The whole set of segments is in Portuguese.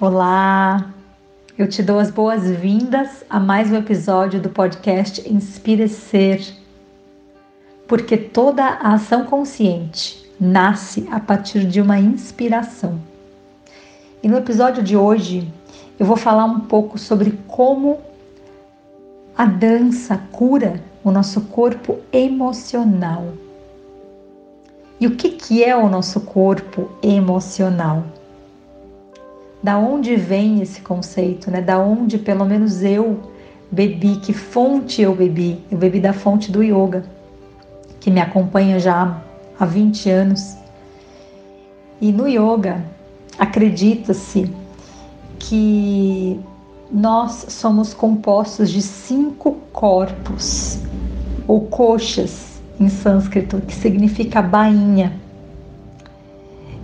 Olá, eu te dou as boas-vindas a mais um episódio do podcast Inspire Ser, porque toda a ação consciente nasce a partir de uma inspiração. E no episódio de hoje eu vou falar um pouco sobre como a dança cura o nosso corpo emocional. E o que, que é o nosso corpo emocional? Da onde vem esse conceito, né? Da onde pelo menos eu bebi, que fonte eu bebi? Eu bebi da fonte do yoga, que me acompanha já há 20 anos. E no yoga, acredita-se que nós somos compostos de cinco corpos, ou coxas em sânscrito, que significa bainha.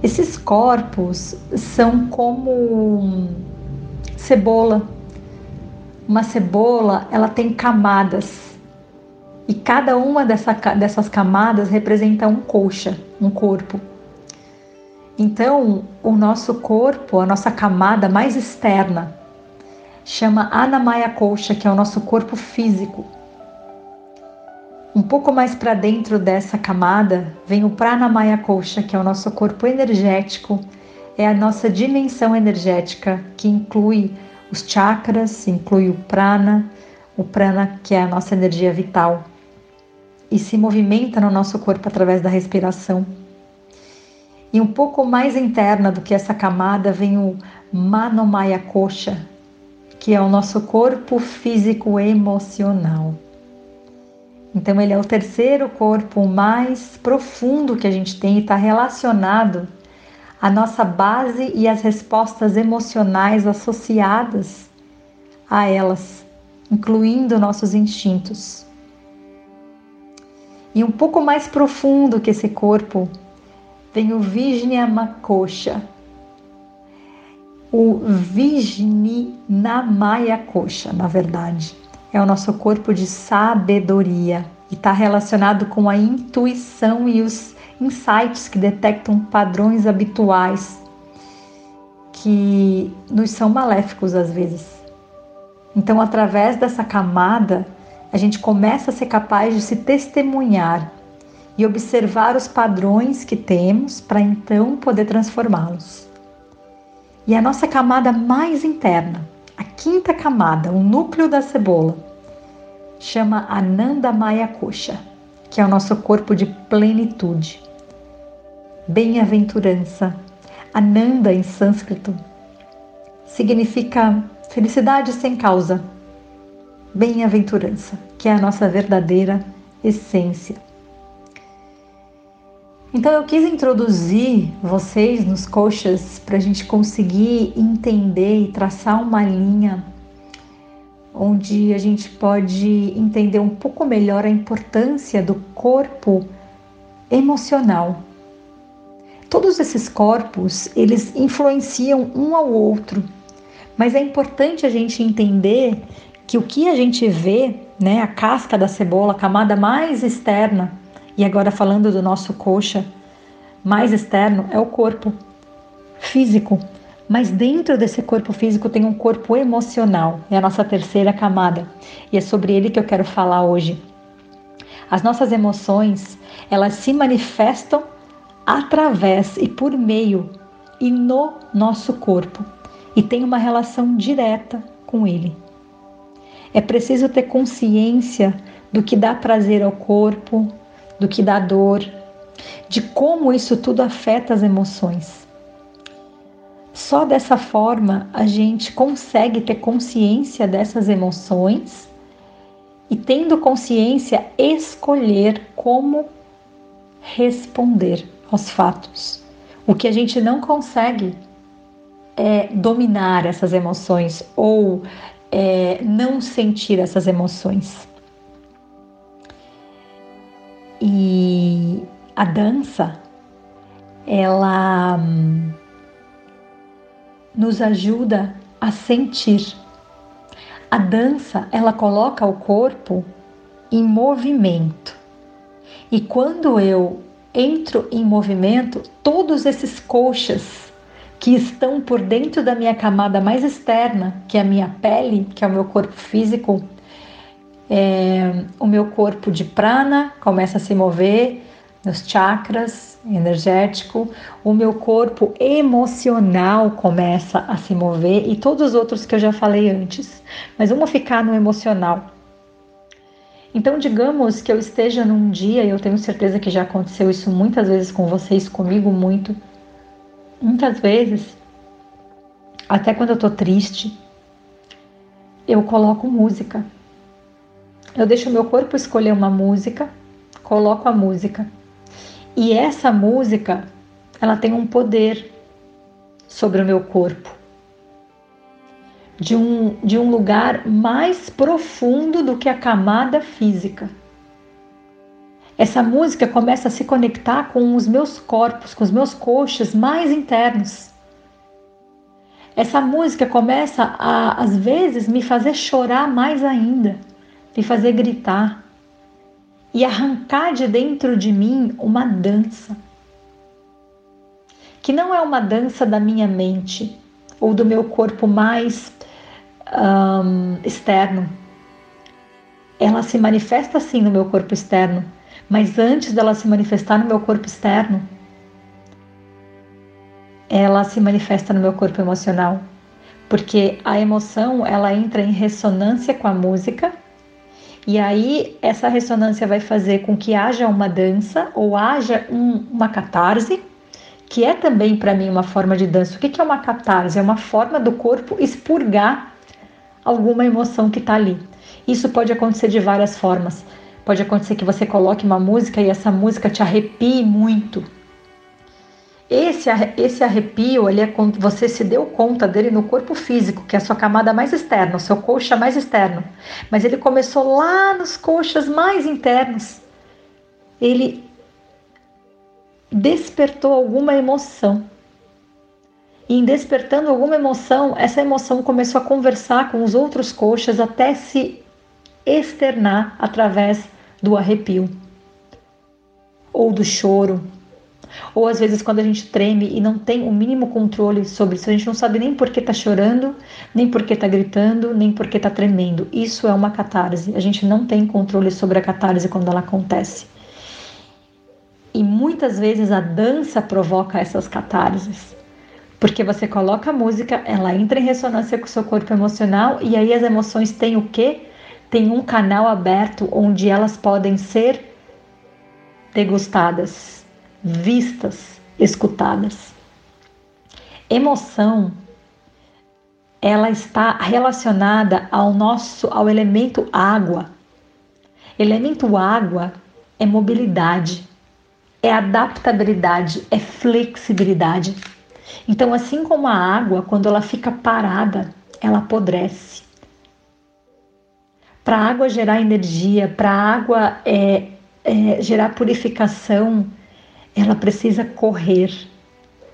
Esses corpos são como cebola. Uma cebola, ela tem camadas. E cada uma dessa, dessas camadas representa um coxa, um corpo. Então, o nosso corpo, a nossa camada mais externa, chama Anamaya Coxa, que é o nosso corpo físico. Um pouco mais para dentro dessa camada vem o Pranamaya Kosha, que é o nosso corpo energético, é a nossa dimensão energética que inclui os chakras, inclui o prana, o prana que é a nossa energia vital e se movimenta no nosso corpo através da respiração. E um pouco mais interna do que essa camada vem o Manomaya Kosha, que é o nosso corpo físico emocional. Então, ele é o terceiro corpo mais profundo que a gente tem e está relacionado à nossa base e às respostas emocionais associadas a elas, incluindo nossos instintos. E um pouco mais profundo que esse corpo vem o Vijnamakosha, o Vijninamaya Kosha, na verdade é o nosso corpo de sabedoria e está relacionado com a intuição e os insights que detectam padrões habituais que nos são maléficos às vezes. Então, através dessa camada, a gente começa a ser capaz de se testemunhar e observar os padrões que temos para então poder transformá-los. E a nossa camada mais interna, quinta camada, o núcleo da cebola, chama Ananda Maya Kosha, que é o nosso corpo de plenitude. Bem-aventurança. Ananda em sânscrito significa felicidade sem causa. Bem-aventurança, que é a nossa verdadeira essência. Então eu quis introduzir vocês nos coxas para a gente conseguir entender e traçar uma linha onde a gente pode entender um pouco melhor a importância do corpo emocional. Todos esses corpos, eles influenciam um ao outro, mas é importante a gente entender que o que a gente vê, né, a casca da cebola, a camada mais externa, e agora falando do nosso coxa mais externo, é o corpo físico. Mas dentro desse corpo físico tem um corpo emocional, é a nossa terceira camada, e é sobre ele que eu quero falar hoje. As nossas emoções, elas se manifestam através e por meio e no nosso corpo, e tem uma relação direta com ele. É preciso ter consciência do que dá prazer ao corpo, do que dá dor, de como isso tudo afeta as emoções. Só dessa forma a gente consegue ter consciência dessas emoções e, tendo consciência, escolher como responder aos fatos. O que a gente não consegue é dominar essas emoções ou é, não sentir essas emoções. A dança, ela nos ajuda a sentir. A dança, ela coloca o corpo em movimento. E quando eu entro em movimento, todos esses coxas que estão por dentro da minha camada mais externa, que é a minha pele, que é o meu corpo físico, é, o meu corpo de prana começa a se mover, meus chakras energético, o meu corpo emocional começa a se mover e todos os outros que eu já falei antes. Mas vamos ficar no emocional. Então, digamos que eu esteja num dia, e eu tenho certeza que já aconteceu isso muitas vezes com vocês, comigo muito, muitas vezes, até quando eu tô triste, eu coloco música. Eu deixo o meu corpo escolher uma música, coloco a música. E essa música, ela tem um poder sobre o meu corpo. De um, de um lugar mais profundo do que a camada física. Essa música começa a se conectar com os meus corpos, com os meus coxas mais internos. Essa música começa a, às vezes, me fazer chorar mais ainda, me fazer gritar e arrancar de dentro de mim uma dança. Que não é uma dança da minha mente ou do meu corpo mais um, externo. Ela se manifesta assim no meu corpo externo, mas antes dela se manifestar no meu corpo externo, ela se manifesta no meu corpo emocional, porque a emoção ela entra em ressonância com a música e aí essa ressonância vai fazer com que haja uma dança ou haja um, uma catarse, que é também para mim uma forma de dança. O que é uma catarse? É uma forma do corpo expurgar alguma emoção que está ali. Isso pode acontecer de várias formas. Pode acontecer que você coloque uma música e essa música te arrepie muito esse, esse arrepio, ele é quando você se deu conta dele no corpo físico, que é a sua camada mais externa, o seu coxa mais externo. Mas ele começou lá nos coxas mais internos. Ele despertou alguma emoção. E em despertando alguma emoção, essa emoção começou a conversar com os outros coxas até se externar através do arrepio ou do choro ou às vezes quando a gente treme e não tem o mínimo controle sobre isso, a gente não sabe nem por que está chorando, nem por que está gritando, nem por que está tremendo. Isso é uma catarse. A gente não tem controle sobre a catarse quando ela acontece. E muitas vezes a dança provoca essas catarses. Porque você coloca a música, ela entra em ressonância com o seu corpo emocional e aí as emoções têm o quê? Tem um canal aberto onde elas podem ser degustadas vistas, escutadas. Emoção ela está relacionada ao nosso ao elemento água. Elemento água é mobilidade, é adaptabilidade, é flexibilidade. Então, assim como a água, quando ela fica parada, ela apodrece. Para a água gerar energia, para a água é, é, gerar purificação, ela precisa correr,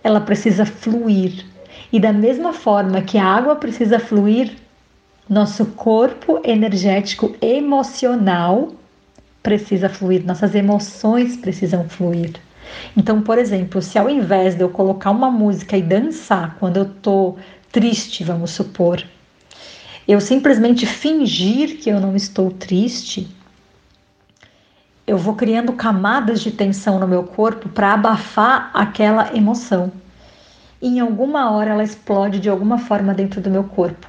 ela precisa fluir. E da mesma forma que a água precisa fluir, nosso corpo energético emocional precisa fluir, nossas emoções precisam fluir. Então, por exemplo, se ao invés de eu colocar uma música e dançar quando eu tô triste, vamos supor, eu simplesmente fingir que eu não estou triste, eu vou criando camadas de tensão no meu corpo para abafar aquela emoção. E em alguma hora ela explode de alguma forma dentro do meu corpo.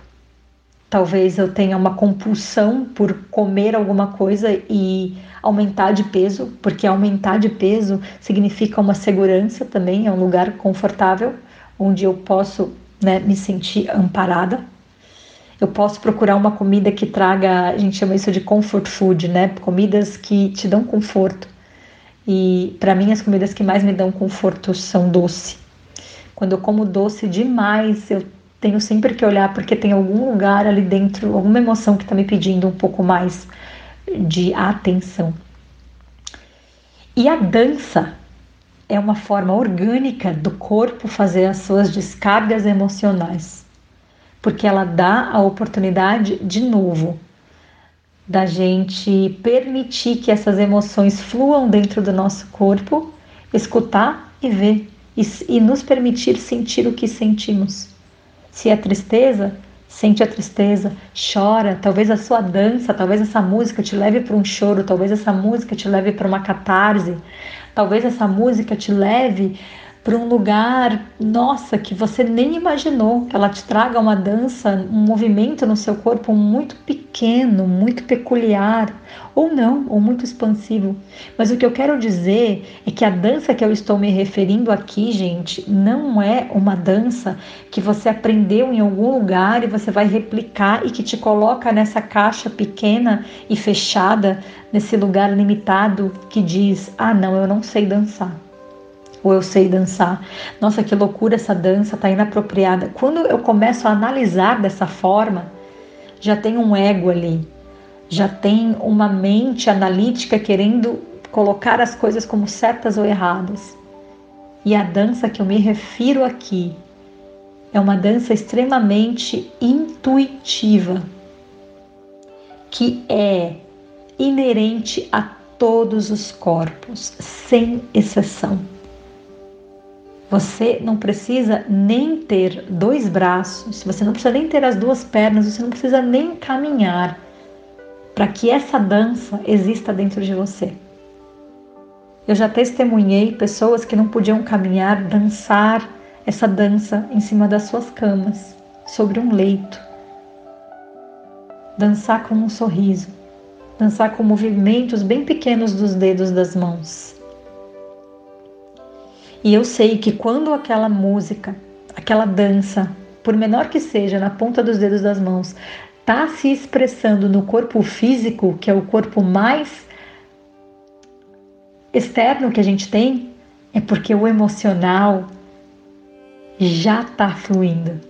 Talvez eu tenha uma compulsão por comer alguma coisa e aumentar de peso, porque aumentar de peso significa uma segurança também, é um lugar confortável onde eu posso né, me sentir amparada eu posso procurar uma comida que traga, a gente chama isso de comfort food, né? Comidas que te dão conforto. E para mim as comidas que mais me dão conforto são doce. Quando eu como doce demais, eu tenho sempre que olhar porque tem algum lugar ali dentro, alguma emoção que está me pedindo um pouco mais de atenção. E a dança é uma forma orgânica do corpo fazer as suas descargas emocionais porque ela dá a oportunidade de novo da gente permitir que essas emoções fluam dentro do nosso corpo, escutar e ver e, e nos permitir sentir o que sentimos. Se é tristeza, sente a tristeza, chora. Talvez a sua dança, talvez essa música te leve para um choro, talvez essa música te leve para uma catarse, talvez essa música te leve para um lugar, nossa, que você nem imaginou, ela te traga uma dança, um movimento no seu corpo muito pequeno, muito peculiar, ou não, ou muito expansivo. Mas o que eu quero dizer é que a dança que eu estou me referindo aqui, gente, não é uma dança que você aprendeu em algum lugar e você vai replicar e que te coloca nessa caixa pequena e fechada, nesse lugar limitado que diz: ah, não, eu não sei dançar ou eu sei dançar. Nossa, que loucura essa dança, tá inapropriada. Quando eu começo a analisar dessa forma, já tem um ego ali, já tem uma mente analítica querendo colocar as coisas como certas ou erradas. E a dança que eu me refiro aqui é uma dança extremamente intuitiva, que é inerente a todos os corpos, sem exceção. Você não precisa nem ter dois braços, você não precisa nem ter as duas pernas, você não precisa nem caminhar para que essa dança exista dentro de você. Eu já testemunhei pessoas que não podiam caminhar, dançar essa dança em cima das suas camas, sobre um leito. Dançar com um sorriso, dançar com movimentos bem pequenos dos dedos das mãos e eu sei que quando aquela música, aquela dança, por menor que seja, na ponta dos dedos das mãos, está se expressando no corpo físico, que é o corpo mais externo que a gente tem, é porque o emocional já está fluindo.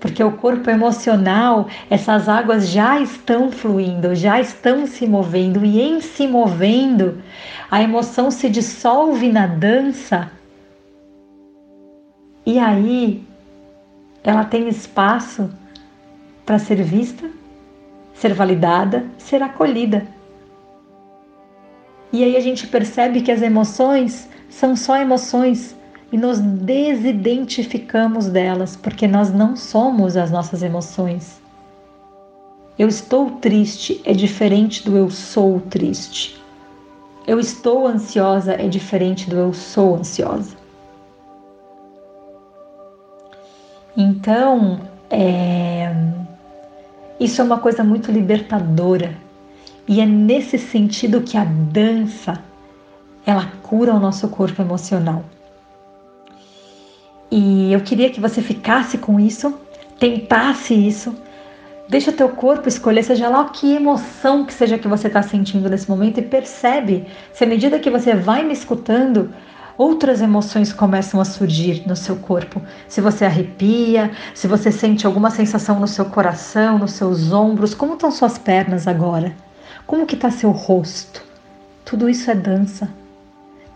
Porque o corpo emocional, essas águas já estão fluindo, já estão se movendo, e em se movendo, a emoção se dissolve na dança e aí ela tem espaço para ser vista, ser validada, ser acolhida. E aí a gente percebe que as emoções são só emoções e nos desidentificamos delas, porque nós não somos as nossas emoções. Eu estou triste é diferente do eu sou triste. Eu estou ansiosa é diferente do eu sou ansiosa. Então, é, isso é uma coisa muito libertadora. E é nesse sentido que a dança ela cura o nosso corpo emocional. E eu queria que você ficasse com isso, tentasse isso. Deixa o teu corpo escolher, seja lá que emoção que seja que você está sentindo nesse momento e percebe se à medida que você vai me escutando, outras emoções começam a surgir no seu corpo. Se você arrepia, se você sente alguma sensação no seu coração, nos seus ombros, como estão suas pernas agora? Como que está seu rosto? Tudo isso é dança.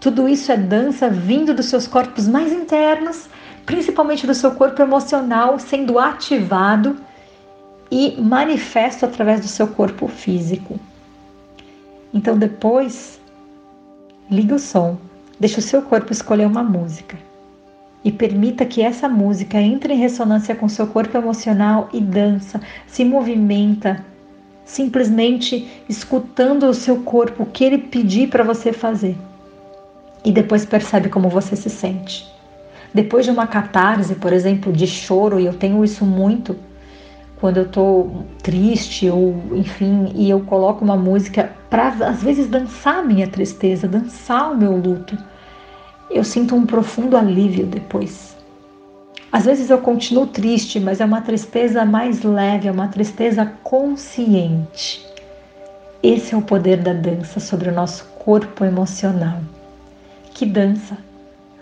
Tudo isso é dança vindo dos seus corpos mais internos, principalmente do seu corpo emocional sendo ativado e manifesto através do seu corpo físico. Então depois liga o som Deixe o seu corpo escolher uma música e permita que essa música entre em ressonância com seu corpo emocional e dança, se movimenta, simplesmente escutando o seu corpo, o que ele pedir para você fazer. E depois percebe como você se sente. Depois de uma catarse, por exemplo, de choro, e eu tenho isso muito quando eu tô triste ou enfim, e eu coloco uma música para às vezes dançar a minha tristeza, dançar o meu luto eu sinto um profundo alívio depois. Às vezes eu continuo triste, mas é uma tristeza mais leve, é uma tristeza consciente. Esse é o poder da dança sobre o nosso corpo emocional. Que dança!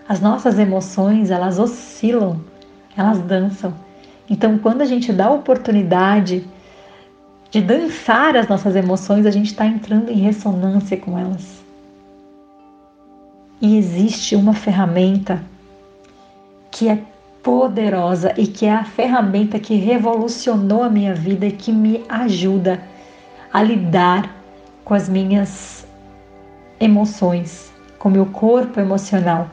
As nossas emoções, elas oscilam, elas dançam. Então, quando a gente dá a oportunidade de dançar as nossas emoções, a gente está entrando em ressonância com elas. E existe uma ferramenta que é poderosa e que é a ferramenta que revolucionou a minha vida e que me ajuda a lidar com as minhas emoções, com meu corpo emocional.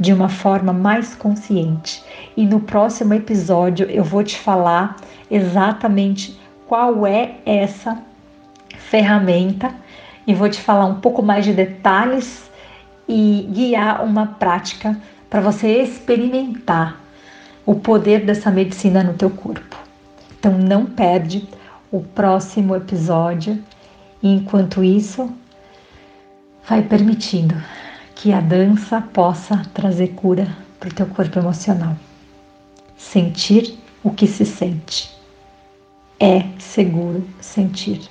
de uma forma mais consciente. E no próximo episódio eu vou te falar exatamente qual é essa ferramenta e vou te falar um pouco mais de detalhes e guiar uma prática para você experimentar o poder dessa medicina no teu corpo. Então não perde o próximo episódio. E enquanto isso, vai permitindo que a dança possa trazer cura para o teu corpo emocional. Sentir o que se sente. É seguro sentir,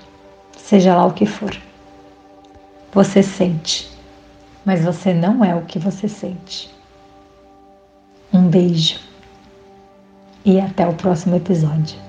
seja lá o que for. Você sente, mas você não é o que você sente. Um beijo e até o próximo episódio.